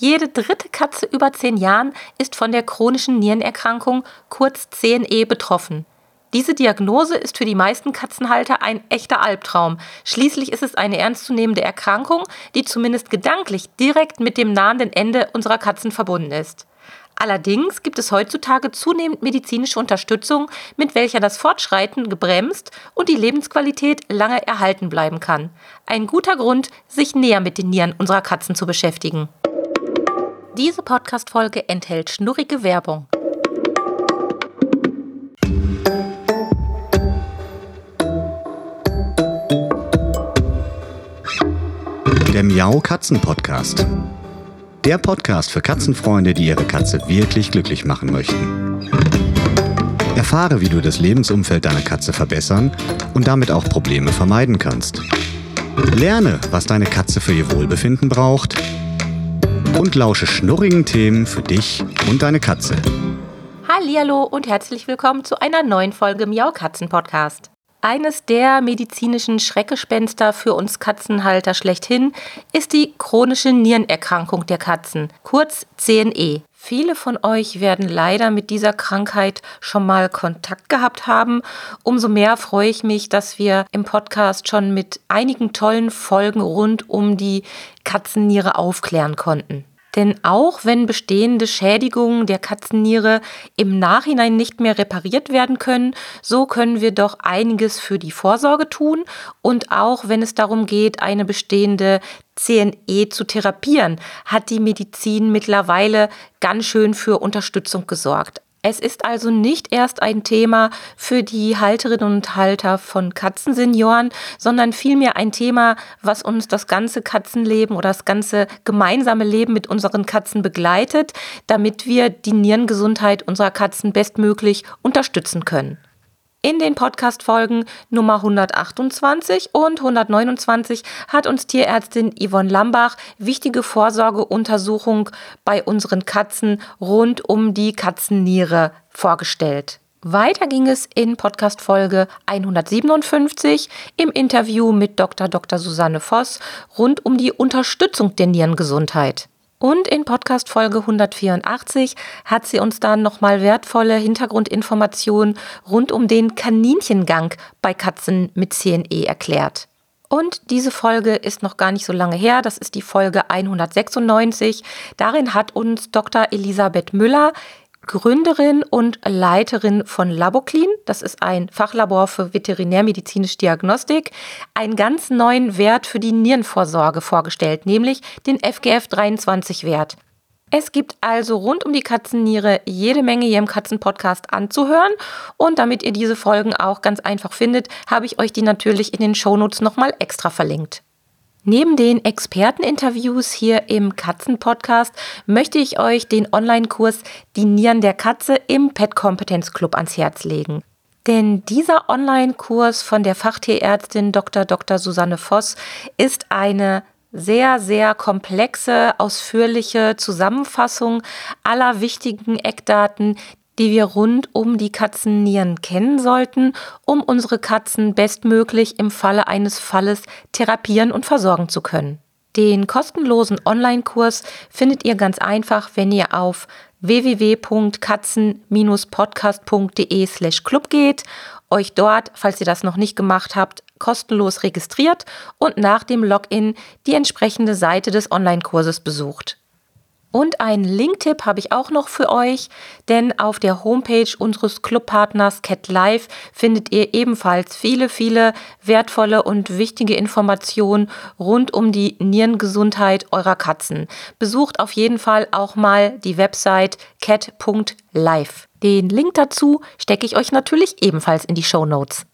Jede dritte Katze über zehn Jahren ist von der chronischen Nierenerkrankung kurz CNE betroffen. Diese Diagnose ist für die meisten Katzenhalter ein echter Albtraum. Schließlich ist es eine ernstzunehmende Erkrankung, die zumindest gedanklich direkt mit dem nahenden Ende unserer Katzen verbunden ist. Allerdings gibt es heutzutage zunehmend medizinische Unterstützung, mit welcher das Fortschreiten gebremst und die Lebensqualität lange erhalten bleiben kann. Ein guter Grund, sich näher mit den Nieren unserer Katzen zu beschäftigen. Diese Podcast-Folge enthält schnurrige Werbung. Der Miau Katzen Podcast. Der Podcast für Katzenfreunde, die ihre Katze wirklich glücklich machen möchten. Erfahre, wie du das Lebensumfeld deiner Katze verbessern und damit auch Probleme vermeiden kannst. Lerne, was deine Katze für ihr Wohlbefinden braucht und lausche schnurrigen Themen für dich und deine Katze. Hallo und herzlich willkommen zu einer neuen Folge Miau Katzen Podcast. Eines der medizinischen Schreckgespenster für uns Katzenhalter schlechthin ist die chronische Nierenerkrankung der Katzen, kurz CNE. Viele von euch werden leider mit dieser Krankheit schon mal Kontakt gehabt haben. Umso mehr freue ich mich, dass wir im Podcast schon mit einigen tollen Folgen rund um die Katzenniere aufklären konnten. Denn auch wenn bestehende Schädigungen der Katzenniere im Nachhinein nicht mehr repariert werden können, so können wir doch einiges für die Vorsorge tun und auch wenn es darum geht, eine bestehende CNE zu therapieren, hat die Medizin mittlerweile ganz schön für Unterstützung gesorgt. Es ist also nicht erst ein Thema für die Halterinnen und Halter von Katzensenioren, sondern vielmehr ein Thema, was uns das ganze Katzenleben oder das ganze gemeinsame Leben mit unseren Katzen begleitet, damit wir die Nierengesundheit unserer Katzen bestmöglich unterstützen können. In den Podcast-Folgen Nummer 128 und 129 hat uns Tierärztin Yvonne Lambach wichtige Vorsorgeuntersuchungen bei unseren Katzen rund um die Katzenniere vorgestellt. Weiter ging es in Podcast-Folge 157 im Interview mit Dr. Dr. Susanne Voss rund um die Unterstützung der Nierengesundheit. Und in Podcast Folge 184 hat sie uns dann nochmal wertvolle Hintergrundinformationen rund um den Kaninchengang bei Katzen mit CNE erklärt. Und diese Folge ist noch gar nicht so lange her, das ist die Folge 196. Darin hat uns Dr. Elisabeth Müller Gründerin und Leiterin von Laboclean. Das ist ein Fachlabor für veterinärmedizinische Diagnostik. Einen ganz neuen Wert für die Nierenvorsorge vorgestellt, nämlich den FGF23-Wert. Es gibt also rund um die Katzenniere jede Menge hier im Katzenpodcast anzuhören. Und damit ihr diese Folgen auch ganz einfach findet, habe ich euch die natürlich in den Shownotes nochmal extra verlinkt. Neben den Experteninterviews hier im Katzenpodcast möchte ich euch den Online-Kurs Die Nieren der Katze im Pet Kompetenz Club ans Herz legen. Denn dieser Online-Kurs von der Fachtierärztin Dr. Dr. Susanne Voss ist eine sehr, sehr komplexe, ausführliche Zusammenfassung aller wichtigen Eckdaten, die wir rund um die Katzennieren kennen sollten, um unsere Katzen bestmöglich im Falle eines Falles therapieren und versorgen zu können. Den kostenlosen Online-Kurs findet ihr ganz einfach, wenn ihr auf www.katzen-podcast.de/club geht, euch dort, falls ihr das noch nicht gemacht habt, kostenlos registriert und nach dem Login die entsprechende Seite des Online-Kurses besucht. Und einen Linktipp habe ich auch noch für euch, denn auf der Homepage unseres Clubpartners Cat Life findet ihr ebenfalls viele, viele wertvolle und wichtige Informationen rund um die Nierengesundheit eurer Katzen. Besucht auf jeden Fall auch mal die Website cat.life. Den Link dazu stecke ich euch natürlich ebenfalls in die Show Notes.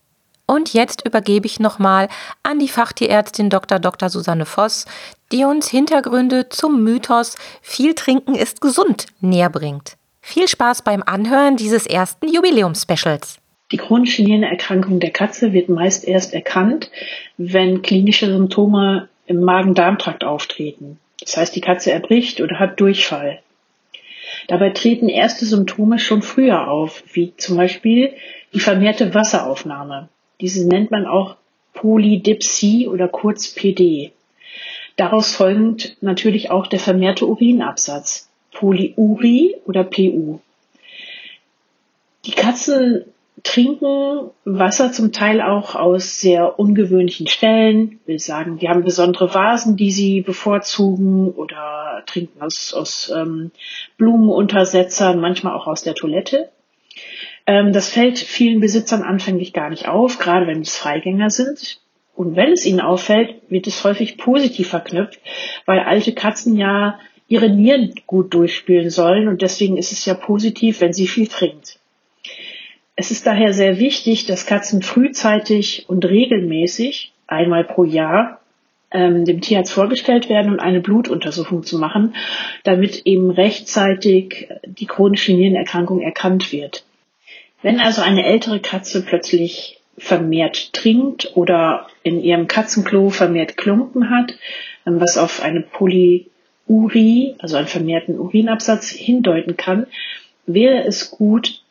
Und jetzt übergebe ich nochmal an die Fachtierärztin Dr. Dr. Susanne Voss, die uns Hintergründe zum Mythos viel trinken ist gesund näher bringt. Viel Spaß beim Anhören dieses ersten Jubiläumspecials. Die chronische Nierenerkrankung der Katze wird meist erst erkannt, wenn klinische Symptome im Magen-Darm-Trakt auftreten. Das heißt, die Katze erbricht oder hat Durchfall. Dabei treten erste Symptome schon früher auf, wie zum Beispiel die vermehrte Wasseraufnahme. Diese nennt man auch Polydipsie oder kurz PD. Daraus folgend natürlich auch der vermehrte Urinabsatz, Polyurie oder PU. Die Katzen trinken Wasser zum Teil auch aus sehr ungewöhnlichen Stellen. Ich will sagen, die haben besondere Vasen, die sie bevorzugen oder trinken aus, aus ähm, Blumenuntersetzern, manchmal auch aus der Toilette. Ähm, das fällt vielen Besitzern anfänglich gar nicht auf, gerade wenn es Freigänger sind. Und wenn es ihnen auffällt, wird es häufig positiv verknüpft, weil alte Katzen ja ihre Nieren gut durchspülen sollen und deswegen ist es ja positiv, wenn sie viel trinkt. Es ist daher sehr wichtig, dass Katzen frühzeitig und regelmäßig, einmal pro Jahr, ähm, dem Tierarzt vorgestellt werden und eine Blutuntersuchung zu machen, damit eben rechtzeitig die chronische Nierenerkrankung erkannt wird. Wenn also eine ältere Katze plötzlich vermehrt trinkt oder in ihrem Katzenklo vermehrt Klumpen hat, ähm, was auf eine Polyurie, also einen vermehrten Urinabsatz hindeuten kann, wäre es gut,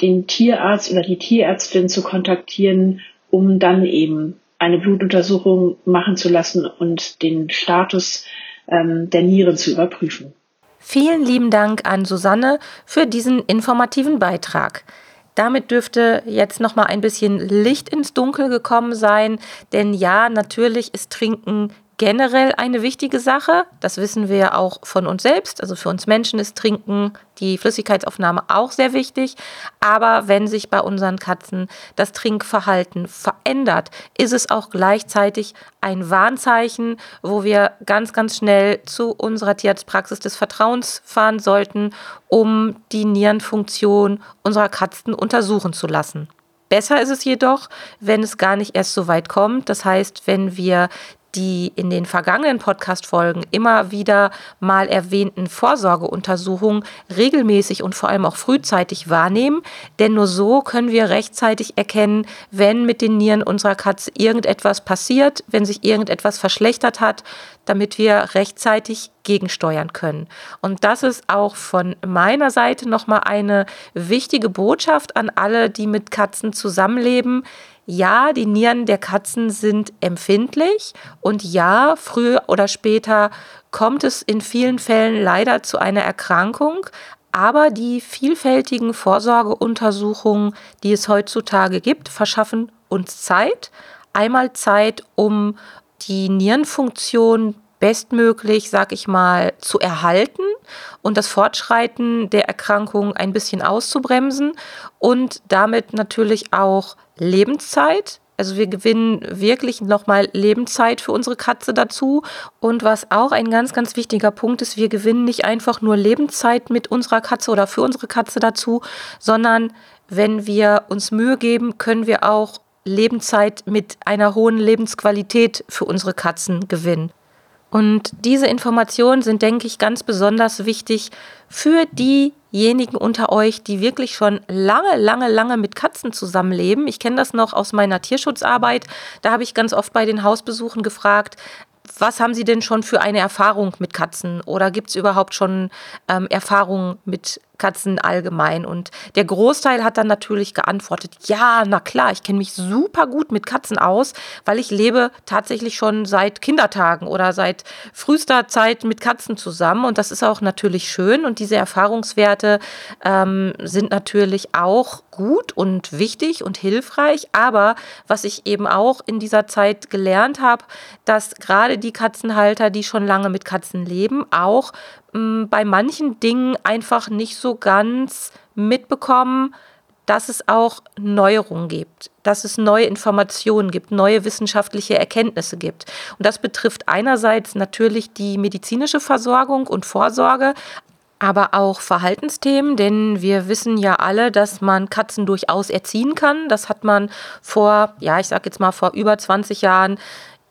den Tierarzt oder die Tierärztin zu kontaktieren, um dann eben eine Blutuntersuchung machen zu lassen und den Status ähm, der Nieren zu überprüfen. Vielen lieben Dank an Susanne für diesen informativen Beitrag. Damit dürfte jetzt noch mal ein bisschen Licht ins Dunkel gekommen sein, denn ja, natürlich ist Trinken generell eine wichtige Sache. Das wissen wir auch von uns selbst. Also für uns Menschen ist Trinken, die Flüssigkeitsaufnahme auch sehr wichtig. Aber wenn sich bei unseren Katzen das Trinkverhalten verändert, ist es auch gleichzeitig ein Warnzeichen, wo wir ganz, ganz schnell zu unserer Tierarztpraxis des Vertrauens fahren sollten, um die Nierenfunktion unserer Katzen untersuchen zu lassen. Besser ist es jedoch, wenn es gar nicht erst so weit kommt. Das heißt, wenn wir die in den vergangenen Podcast-Folgen immer wieder mal erwähnten Vorsorgeuntersuchungen regelmäßig und vor allem auch frühzeitig wahrnehmen. Denn nur so können wir rechtzeitig erkennen, wenn mit den Nieren unserer Katze irgendetwas passiert, wenn sich irgendetwas verschlechtert hat, damit wir rechtzeitig gegensteuern können. Und das ist auch von meiner Seite nochmal eine wichtige Botschaft an alle, die mit Katzen zusammenleben ja, die Nieren der Katzen sind empfindlich und ja, früher oder später kommt es in vielen Fällen leider zu einer Erkrankung, aber die vielfältigen Vorsorgeuntersuchungen, die es heutzutage gibt, verschaffen uns Zeit. Einmal Zeit, um die Nierenfunktion bestmöglich, sag ich mal, zu erhalten und das Fortschreiten der Erkrankung ein bisschen auszubremsen und damit natürlich auch Lebenszeit. Also wir gewinnen wirklich nochmal Lebenszeit für unsere Katze dazu. Und was auch ein ganz, ganz wichtiger Punkt ist, wir gewinnen nicht einfach nur Lebenszeit mit unserer Katze oder für unsere Katze dazu, sondern wenn wir uns Mühe geben, können wir auch Lebenszeit mit einer hohen Lebensqualität für unsere Katzen gewinnen. Und diese Informationen sind, denke ich, ganz besonders wichtig für diejenigen unter euch, die wirklich schon lange, lange, lange mit Katzen zusammenleben. Ich kenne das noch aus meiner Tierschutzarbeit. Da habe ich ganz oft bei den Hausbesuchen gefragt, was haben Sie denn schon für eine Erfahrung mit Katzen? Oder gibt es überhaupt schon ähm, Erfahrungen mit Katzen allgemein. Und der Großteil hat dann natürlich geantwortet, ja, na klar, ich kenne mich super gut mit Katzen aus, weil ich lebe tatsächlich schon seit Kindertagen oder seit frühester Zeit mit Katzen zusammen. Und das ist auch natürlich schön. Und diese Erfahrungswerte ähm, sind natürlich auch gut und wichtig und hilfreich. Aber was ich eben auch in dieser Zeit gelernt habe, dass gerade die Katzenhalter, die schon lange mit Katzen leben, auch bei manchen Dingen einfach nicht so ganz mitbekommen, dass es auch Neuerungen gibt, dass es neue Informationen gibt, neue wissenschaftliche Erkenntnisse gibt. Und das betrifft einerseits natürlich die medizinische Versorgung und Vorsorge, aber auch Verhaltensthemen, denn wir wissen ja alle, dass man Katzen durchaus erziehen kann. Das hat man vor, ja, ich sag jetzt mal vor über 20 Jahren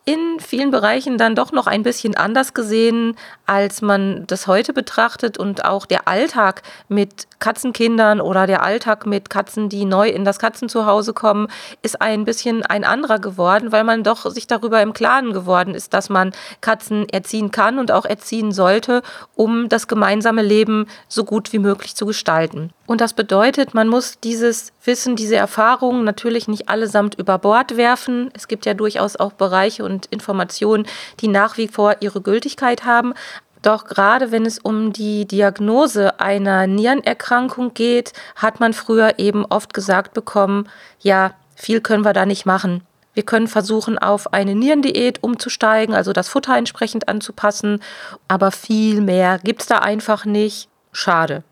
in vielen Bereichen dann doch noch ein bisschen anders gesehen, als man das heute betrachtet und auch der Alltag mit Katzenkindern oder der Alltag mit Katzen, die neu in das Katzenzuhause kommen, ist ein bisschen ein anderer geworden, weil man doch sich darüber im Klaren geworden ist, dass man Katzen erziehen kann und auch erziehen sollte, um das gemeinsame Leben so gut wie möglich zu gestalten. Und das bedeutet, man muss dieses Wissen, diese Erfahrungen natürlich nicht allesamt über Bord werfen. Es gibt ja durchaus auch Bereiche und Informationen, die nach wie vor ihre Gültigkeit haben. Doch gerade wenn es um die Diagnose einer Nierenerkrankung geht, hat man früher eben oft gesagt bekommen, ja, viel können wir da nicht machen. Wir können versuchen, auf eine Nierendiät umzusteigen, also das Futter entsprechend anzupassen, aber viel mehr gibt es da einfach nicht. Schade.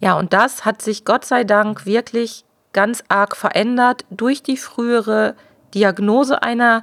Ja, und das hat sich Gott sei Dank wirklich ganz arg verändert durch die frühere Diagnose einer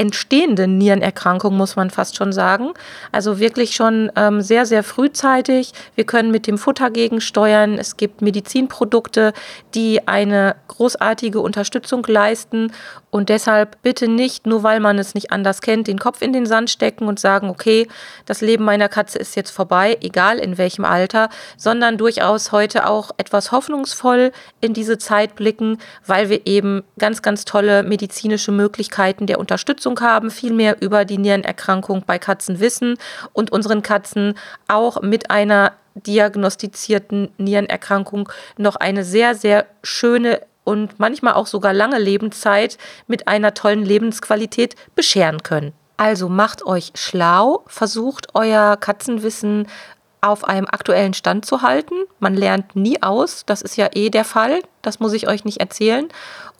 entstehenden Nierenerkrankung, muss man fast schon sagen. Also wirklich schon ähm, sehr, sehr frühzeitig. Wir können mit dem Futter gegensteuern. Es gibt Medizinprodukte, die eine großartige Unterstützung leisten. Und deshalb bitte nicht, nur weil man es nicht anders kennt, den Kopf in den Sand stecken und sagen, okay, das Leben meiner Katze ist jetzt vorbei, egal in welchem Alter, sondern durchaus heute auch etwas hoffnungsvoll in diese Zeit blicken, weil wir eben ganz, ganz tolle medizinische Möglichkeiten der Unterstützung Unterstützung haben, viel mehr über die Nierenerkrankung bei Katzen wissen und unseren Katzen auch mit einer diagnostizierten Nierenerkrankung noch eine sehr, sehr schöne und manchmal auch sogar lange Lebenszeit mit einer tollen Lebensqualität bescheren können. Also macht euch schlau, versucht euer Katzenwissen auf einem aktuellen Stand zu halten. Man lernt nie aus, das ist ja eh der Fall, das muss ich euch nicht erzählen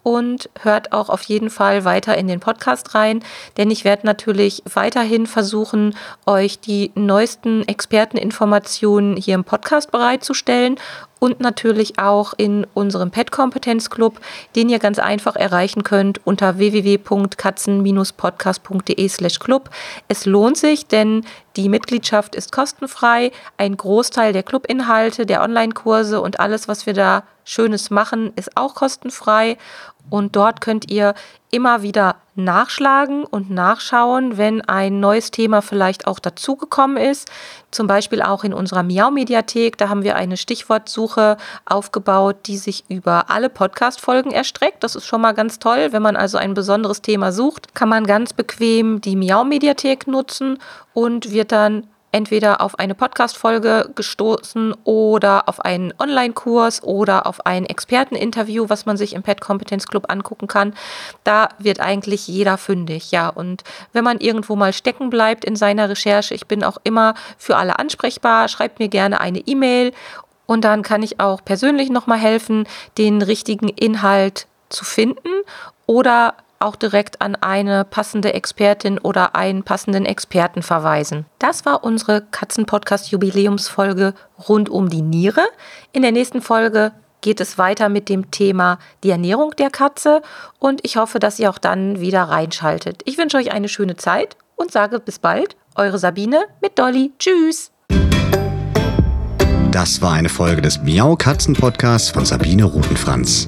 und hört auch auf jeden Fall weiter in den Podcast rein, denn ich werde natürlich weiterhin versuchen, euch die neuesten Experteninformationen hier im Podcast bereitzustellen und natürlich auch in unserem Pet Kompetenz Club, den ihr ganz einfach erreichen könnt unter www.katzen-podcast.de/club. Es lohnt sich, denn die Mitgliedschaft ist kostenfrei. Ein Großteil der Clubinhalte, der Online-Kurse und alles, was wir da Schönes machen, ist auch kostenfrei. Und dort könnt ihr immer wieder nachschlagen und nachschauen, wenn ein neues Thema vielleicht auch dazugekommen ist. Zum Beispiel auch in unserer Miau-Mediathek. Da haben wir eine Stichwortsuche aufgebaut, die sich über alle Podcast-Folgen erstreckt. Das ist schon mal ganz toll. Wenn man also ein besonderes Thema sucht, kann man ganz bequem die Miau-Mediathek nutzen und wird dann entweder auf eine Podcast-Folge gestoßen oder auf einen Online-Kurs oder auf ein Experteninterview, was man sich im Pet Competence Club angucken kann. Da wird eigentlich jeder fündig, ja. Und wenn man irgendwo mal stecken bleibt in seiner Recherche, ich bin auch immer für alle ansprechbar, schreibt mir gerne eine E-Mail und dann kann ich auch persönlich nochmal helfen, den richtigen Inhalt zu finden oder auch direkt an eine passende Expertin oder einen passenden Experten verweisen. Das war unsere Katzenpodcast-Jubiläumsfolge rund um die Niere. In der nächsten Folge geht es weiter mit dem Thema die Ernährung der Katze und ich hoffe, dass ihr auch dann wieder reinschaltet. Ich wünsche euch eine schöne Zeit und sage bis bald. Eure Sabine mit Dolly. Tschüss. Das war eine Folge des Miau Katzen Podcasts von Sabine Rutenfranz.